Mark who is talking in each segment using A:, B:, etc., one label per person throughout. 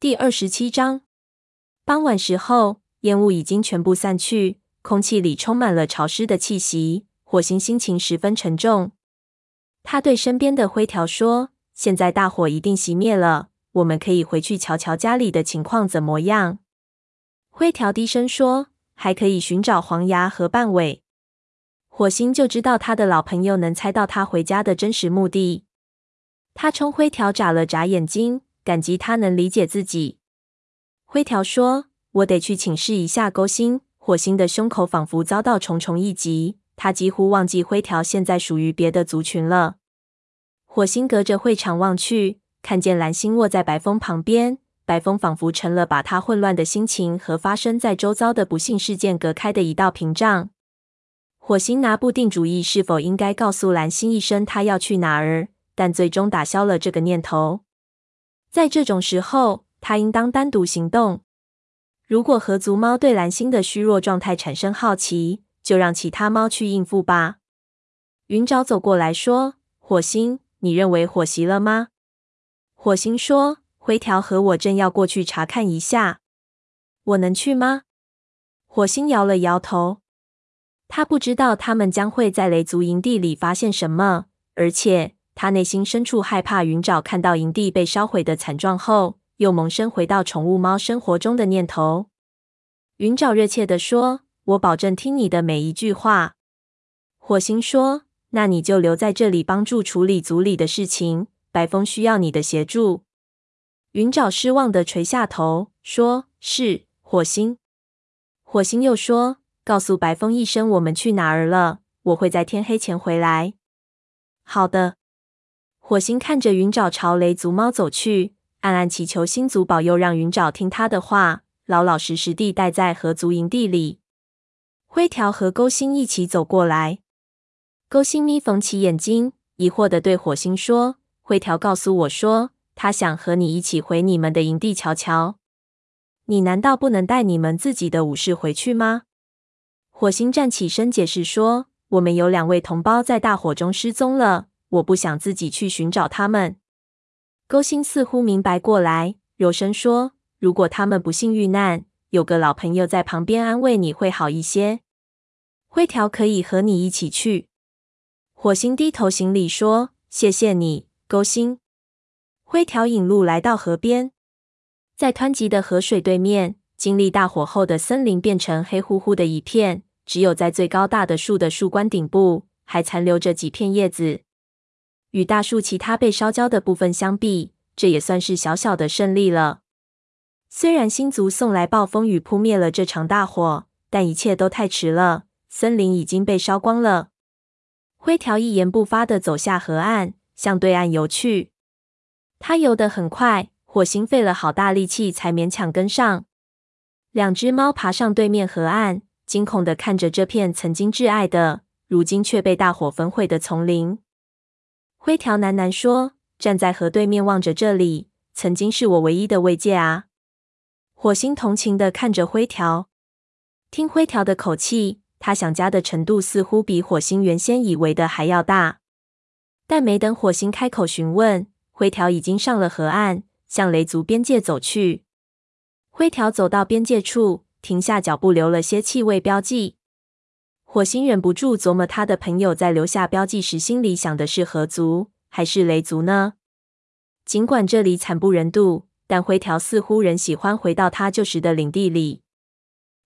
A: 第二十七章。傍晚时候，烟雾已经全部散去，空气里充满了潮湿的气息。火星心情十分沉重，他对身边的灰条说：“现在大火一定熄灭了，我们可以回去瞧瞧家里的情况怎么样。”灰条低声说：“还可以寻找黄牙和半尾。”火星就知道他的老朋友能猜到他回家的真实目的。他冲灰条眨了眨眼睛，感激他能理解自己。灰条说：“我得去请示一下勾心。”火星的胸口仿佛遭到重重一击，他几乎忘记灰条现在属于别的族群了。火星隔着会场望去，看见蓝星卧在白风旁边，白风仿佛成了把他混乱的心情和发生在周遭的不幸事件隔开的一道屏障。火星拿不定主意是否应该告诉蓝星一声他要去哪儿。但最终打消了这个念头。在这种时候，他应当单独行动。如果河族猫对蓝星的虚弱状态产生好奇，就让其他猫去应付吧。云沼走过来说：“火星，你认为火熄了吗？”火星说：“灰条和我正要过去查看一下。我能去吗？”火星摇了摇头。他不知道他们将会在雷族营地里发现什么，而且。他内心深处害怕云沼看到营地被烧毁的惨状后，又萌生回到宠物猫生活中的念头。云沼热切地说：“我保证听你的每一句话。”火星说：“那你就留在这里帮助处理组里的事情。白风需要你的协助。”云沼失望地垂下头，说：“是，火星。”火星又说：“告诉白风一声，我们去哪儿了。我会在天黑前回来。”好的。火星看着云沼朝雷族猫走去，暗暗祈求星族保佑，让云沼听他的话，老老实实地待在河族营地里。灰条和勾心一起走过来，勾心眯缝起眼睛，疑惑地对火星说：“灰条告诉我说，他想和你一起回你们的营地瞧瞧。你难道不能带你们自己的武士回去吗？”火星站起身解释说：“我们有两位同胞在大火中失踪了。”我不想自己去寻找他们。勾心似乎明白过来，柔声说：“如果他们不幸遇难，有个老朋友在旁边安慰你会好一些。灰条可以和你一起去。”火星低头行礼说：“谢谢你，勾心。”灰条引路来到河边，在湍急的河水对面，经历大火后的森林变成黑乎乎的一片，只有在最高大的树的树冠顶部，还残留着几片叶子。与大树其他被烧焦的部分相比，这也算是小小的胜利了。虽然星族送来暴风雨扑灭了这场大火，但一切都太迟了，森林已经被烧光了。灰条一言不发地走下河岸，向对岸游去。他游得很快，火星费了好大力气才勉强跟上。两只猫爬上对面河岸，惊恐地看着这片曾经挚爱的，如今却被大火焚毁的丛林。灰条喃喃说：“站在河对面望着这里，曾经是我唯一的慰藉啊。”火星同情的看着灰条，听灰条的口气，他想家的程度似乎比火星原先以为的还要大。但没等火星开口询问，灰条已经上了河岸，向雷族边界走去。灰条走到边界处，停下脚步，留了些气味标记。火星忍不住琢磨，他的朋友在留下标记时，心里想的是河族还是雷族呢？尽管这里惨不忍睹，但灰条似乎仍喜欢回到他旧时的领地里。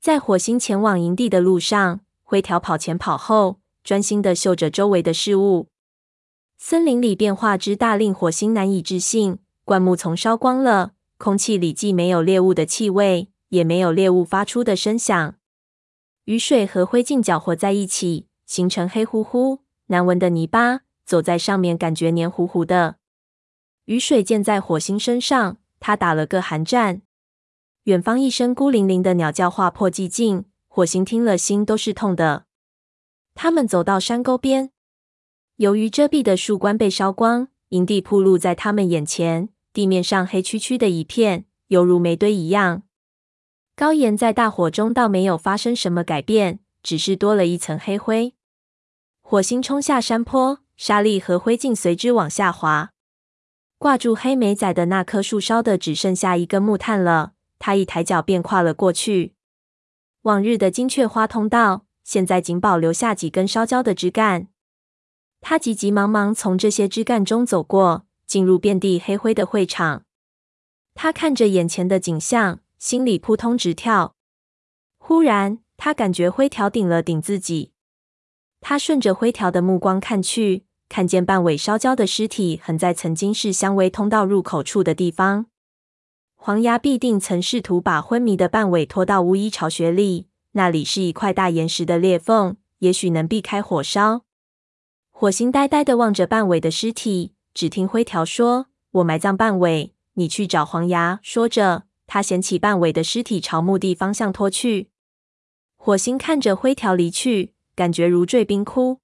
A: 在火星前往营地的路上，灰条跑前跑后，专心地嗅着周围的事物。森林里变化之大，令火星难以置信。灌木丛烧光了，空气里既没有猎物的气味，也没有猎物发出的声响。雨水和灰烬搅和在一起，形成黑乎乎、难闻的泥巴。走在上面，感觉黏糊糊的。雨水溅在火星身上，他打了个寒战。远方一声孤零零的鸟叫划破寂静，火星听了心都是痛的。他们走到山沟边，由于遮蔽的树冠被烧光，营地铺露在他们眼前，地面上黑黢黢的一片，犹如煤堆一样。高岩在大火中倒没有发生什么改变，只是多了一层黑灰。火星冲下山坡，沙粒和灰烬随之往下滑。挂住黑莓仔的那棵树烧的只剩下一根木炭了，他一抬脚便跨了过去。往日的金雀花通道，现在仅保留下几根烧焦的枝干。他急急忙忙从这些枝干中走过，进入遍地黑灰的会场。他看着眼前的景象，心里扑通直跳。忽然，他感觉灰条顶了顶自己。他顺着灰条的目光看去。看见半尾烧焦的尸体横在曾经是香薇通道入口处的地方，黄牙必定曾试图把昏迷的半尾拖到巫医巢穴里，那里是一块大岩石的裂缝，也许能避开火烧。火星呆呆地望着半尾的尸体，只听灰条说：“我埋葬半尾，你去找黄牙。”说着，他捡起半尾的尸体朝墓地方向拖去。火星看着灰条离去，感觉如坠冰窟。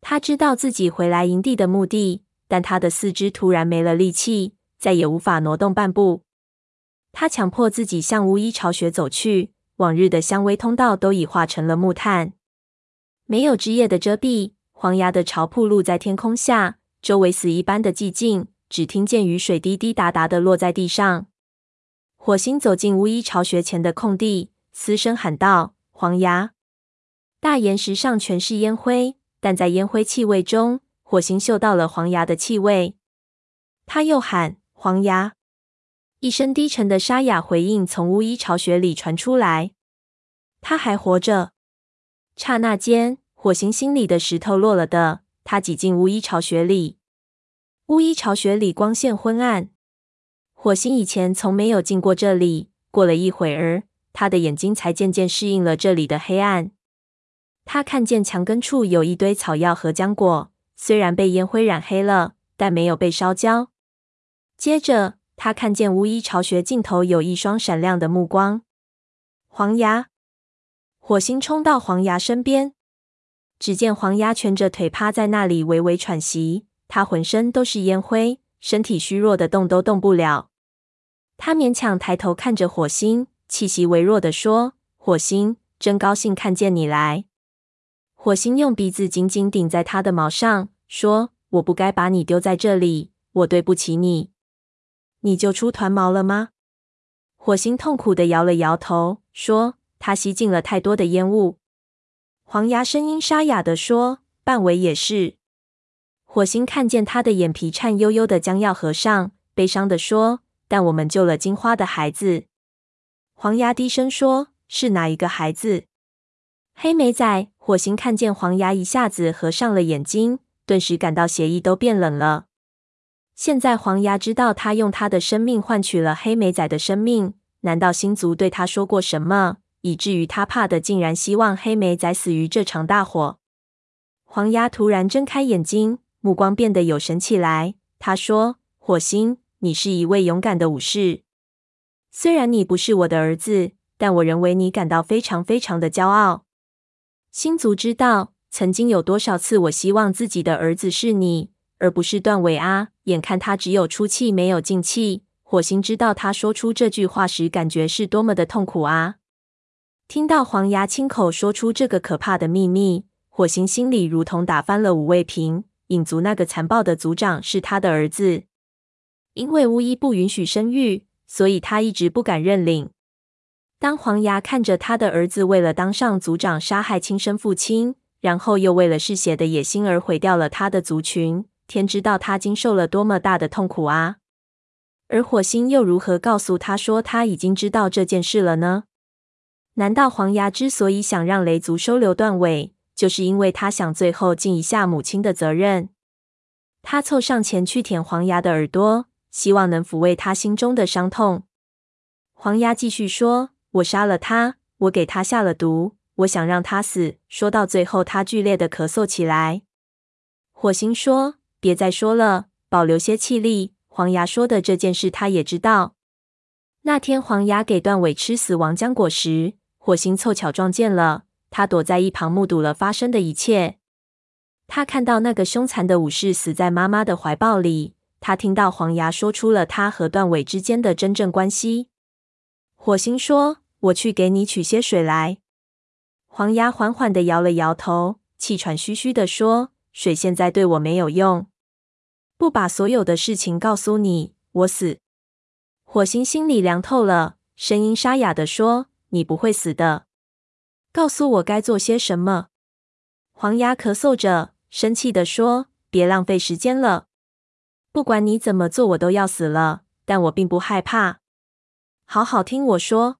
A: 他知道自己回来营地的目的，但他的四肢突然没了力气，再也无法挪动半步。他强迫自己向巫医巢穴走去，往日的香薇通道都已化成了木炭。没有枝叶的遮蔽，黄牙的巢铺露在天空下，周围死一般的寂静，只听见雨水滴滴答答的落在地上。火星走进巫医巢穴前的空地，嘶声喊道：“黄牙！”大岩石上全是烟灰。但在烟灰气味中，火星嗅到了黄牙的气味。他又喊：“黄牙！”一声低沉的沙哑回应从巫医巢穴里传出来。他还活着。刹那间，火星心里的石头落了的。他挤进巫医巢穴里。巫医巢穴里光线昏暗。火星以前从没有进过这里。过了一会儿，他的眼睛才渐渐适应了这里的黑暗。他看见墙根处有一堆草药和浆果，虽然被烟灰染黑了，但没有被烧焦。接着，他看见巫医巢穴尽头有一双闪亮的目光。黄牙，火星冲到黄牙身边，只见黄牙蜷着腿趴在那里，微微喘息。他浑身都是烟灰，身体虚弱的动都动不了。他勉强抬头看着火星，气息微弱地说：“火星，真高兴看见你来。”火星用鼻子紧紧顶在他的毛上，说：“我不该把你丢在这里，我对不起你。你就出团毛了吗？”火星痛苦地摇了摇头，说：“他吸进了太多的烟雾。”黄牙声音沙哑地说：“半尾也是。”火星看见他的眼皮颤悠悠地将要合上，悲伤地说：“但我们救了金花的孩子。”黄牙低声说：“是哪一个孩子？”黑莓仔。火星看见黄牙一下子合上了眼睛，顿时感到血液都变冷了。现在黄牙知道他用他的生命换取了黑莓仔的生命，难道星族对他说过什么，以至于他怕的竟然希望黑莓仔死于这场大火？黄牙突然睁开眼睛，目光变得有神起来。他说：“火星，你是一位勇敢的武士。虽然你不是我的儿子，但我仍为你感到非常非常的骄傲。”星族知道曾经有多少次我希望自己的儿子是你，而不是断尾啊！眼看他只有出气没有进气，火星知道他说出这句话时感觉是多么的痛苦啊！听到黄牙亲口说出这个可怕的秘密，火星心里如同打翻了五味瓶。影族那个残暴的族长是他的儿子，因为巫医不允许生育，所以他一直不敢认领。当黄牙看着他的儿子为了当上族长杀害亲生父亲，然后又为了嗜血的野心而毁掉了他的族群，天知道他经受了多么大的痛苦啊！而火星又如何告诉他说他已经知道这件事了呢？难道黄牙之所以想让雷族收留断尾，就是因为他想最后尽一下母亲的责任？他凑上前去舔黄牙的耳朵，希望能抚慰他心中的伤痛。黄牙继续说。我杀了他，我给他下了毒，我想让他死。说到最后，他剧烈的咳嗽起来。火星说：“别再说了，保留些气力。”黄牙说的这件事，他也知道。那天黄牙给段尾吃死亡浆果时，火星凑巧撞见了，他躲在一旁目睹了发生的一切。他看到那个凶残的武士死在妈妈的怀抱里，他听到黄牙说出了他和断尾之间的真正关系。火星说。我去给你取些水来。黄牙缓缓地摇了摇头，气喘吁吁地说：“水现在对我没有用。不把所有的事情告诉你，我死。火星心里凉透了，声音沙哑地说：“你不会死的。告诉我该做些什么。”黄牙咳嗽着，生气地说：“别浪费时间了。不管你怎么做，我都要死了。但我并不害怕。好好听我说。”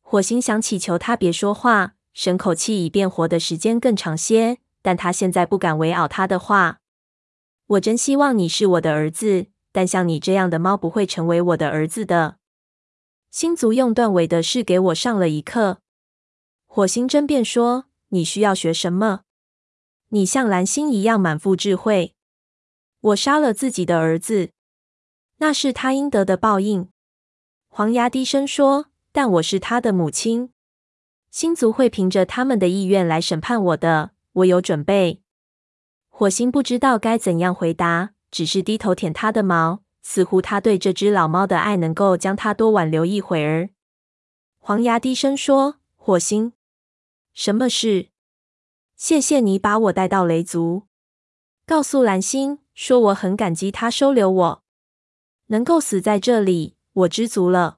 A: 火星想祈求他别说话，省口气，以便活的时间更长些。但他现在不敢违拗他的话。我真希望你是我的儿子。但像你这样的猫不会成为我的儿子的。星族用断尾的事给我上了一课。火星争辩说：“你需要学什么？你像蓝星一样满腹智慧。我杀了自己的儿子，那是他应得的报应。”黄牙低声说：“但我是他的母亲。星族会凭着他们的意愿来审判我的。我有准备。”火星不知道该怎样回答。只是低头舔他的毛，似乎他对这只老猫的爱能够将他多挽留一会儿。黄牙低声说：“火星，什么事？谢谢你把我带到雷族。告诉蓝星，说我很感激他收留我，能够死在这里，我知足了。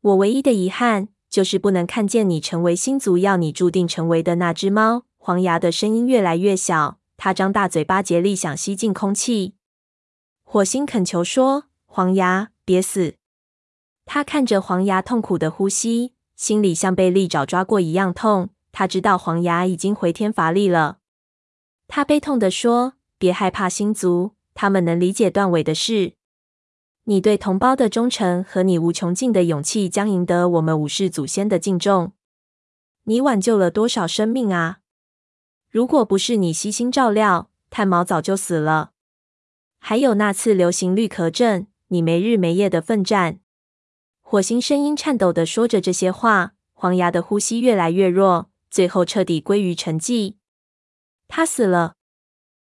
A: 我唯一的遗憾就是不能看见你成为星族要你注定成为的那只猫。”黄牙的声音越来越小，他张大嘴巴，竭力想吸进空气。火星恳求说：“黄牙，别死！”他看着黄牙痛苦的呼吸，心里像被利爪抓过一样痛。他知道黄牙已经回天乏力了。他悲痛地说：“别害怕，星族，他们能理解断尾的事。你对同胞的忠诚和你无穷尽的勇气将赢得我们武士祖先的敬重。你挽救了多少生命啊！如果不是你悉心照料，炭毛早就死了。”还有那次流行绿壳症，你没日没夜的奋战。火星声音颤抖的说着这些话，黄牙的呼吸越来越弱，最后彻底归于沉寂。他死了。